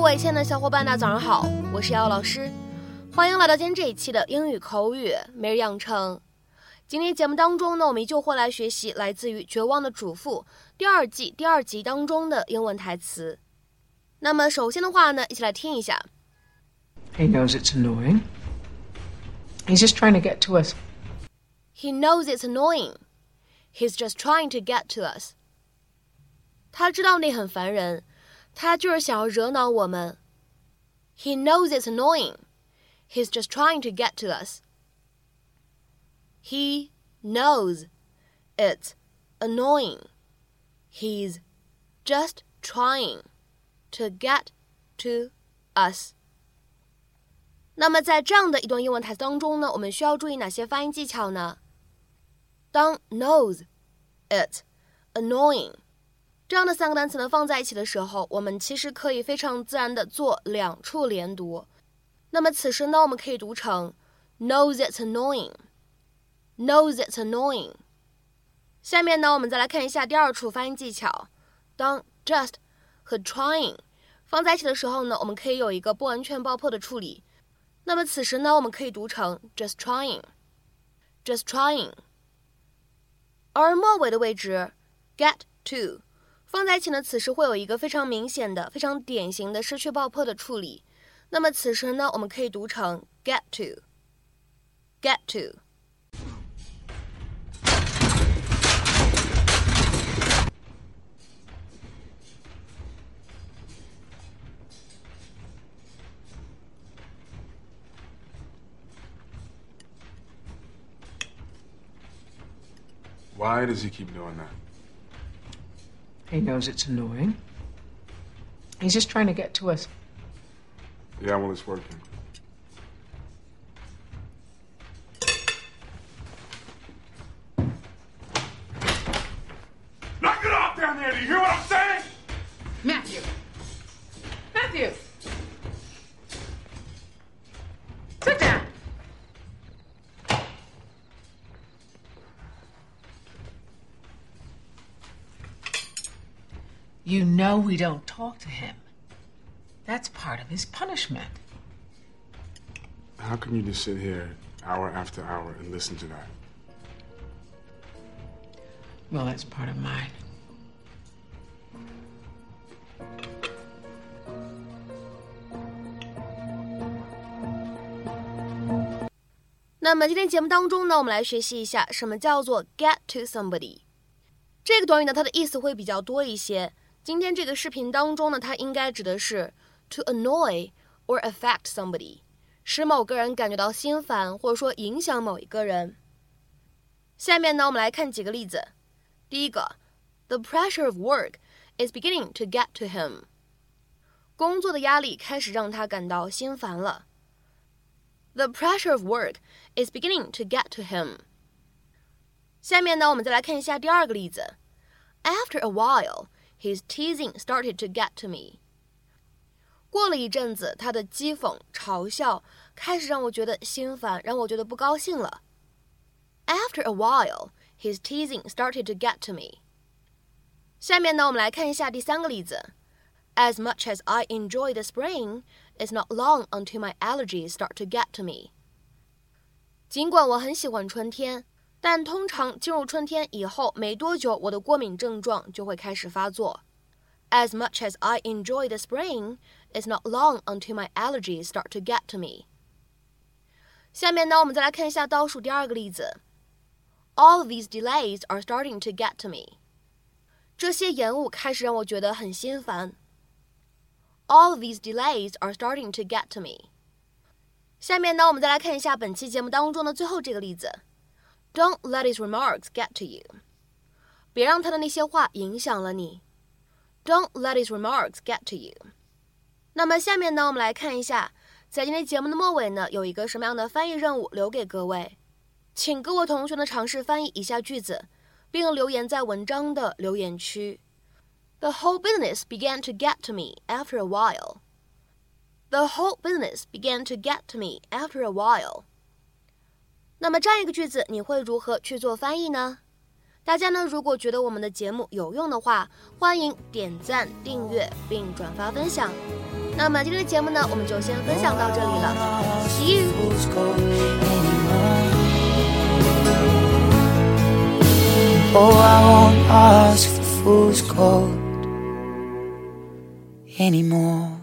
嗨，各位亲爱的小伙伴，大家早上好，我是瑶瑶老师，欢迎来到今天这一期的英语口语每日养成。今天节目当中呢，我们依旧会来学习来自于《绝望的主妇》第二季第二集当中的英文台词。那么首先的话呢，一起来听一下。He knows it's annoying. He's just trying to get to us. He knows it's annoying. He's just trying to get to us. 他知道那很烦人，他就是想要惹恼我们。He knows it's annoying. He's just trying to get to us. He knows it's annoying. He's just trying to get to us. 那么在这样的一段英文台词当中呢，我们需要注意哪些发音技巧呢？当 knows it annoying 这样的三个单词呢放在一起的时候，我们其实可以非常自然的做两处连读。那么此时呢，我们可以读成 knows it's annoying。knows it's annoying。下面呢，我们再来看一下第二处发音技巧。当 just 和 trying 放在一起的时候呢，我们可以有一个不完全爆破的处理。那么此时呢，我们可以读成 just trying，just trying。而末尾的位置 get to 放在一起呢，此时会有一个非常明显的、非常典型的失去爆破的处理。那么此时呢，我们可以读成 get to，get to。Why does he keep doing that? He knows it's annoying. He's just trying to get to us. Yeah, well, it's working. You know we don't talk to him. That's part of his punishment. How can you just sit here hour after hour and listen to that? Well, that's part of mine. 那么今天节目当中呢，我们来学习一下什么叫做 get to somebody。这个短语呢，它的意思会比较多一些。 今天这个视频当中呢，它应该指的是 to annoy or affect somebody，使某个人感觉到心烦，或者说影响某一个人。下面呢，我们来看几个例子。第一个，The pressure of work is beginning to get to him。工作的压力开始让他感到心烦了。The pressure of work is beginning to get to him。下面呢，我们再来看一下第二个例子。After a while, his teasing started to get to me。过了一阵子，他的讥讽、嘲笑开始让我觉得心烦，让我觉得不高兴了。After a while, his teasing started to get to me。下面呢，我们来看一下第三个例子。As much as I enjoy the spring, it's not long until my allergies start to get to me。尽管我很喜欢春天， 但通常进入春天以后没多久，我的过敏症状就会开始发作。As much as I enjoy the spring, it's not long until my allergies start to get to me。下面呢，我们再来看一下倒数第二个例子。All these delays are starting to get to me。这些延误开始让我觉得很心烦。All these delays are starting to get to me。下面呢，我们再来看一下本期节目当中的最后这个例子。Don't let his remarks get to you。别让他的那些话影响了你。Don't let his remarks get to you。那么下面呢，我们来看一下，在今天节目的末尾呢，有一个什么样的翻译任务留给各位，请各位同学呢尝试翻译以下句子，并留言在文章的留言区。The whole business began to get to me after a while. The whole business began to get to me after a while. 那么这样一个句子你会如何去做翻译呢？大家呢如果觉得我们的节目有用的话欢迎点赞订阅并转发分享。那么今天的节目呢我们就先分享到这里了。Anymore.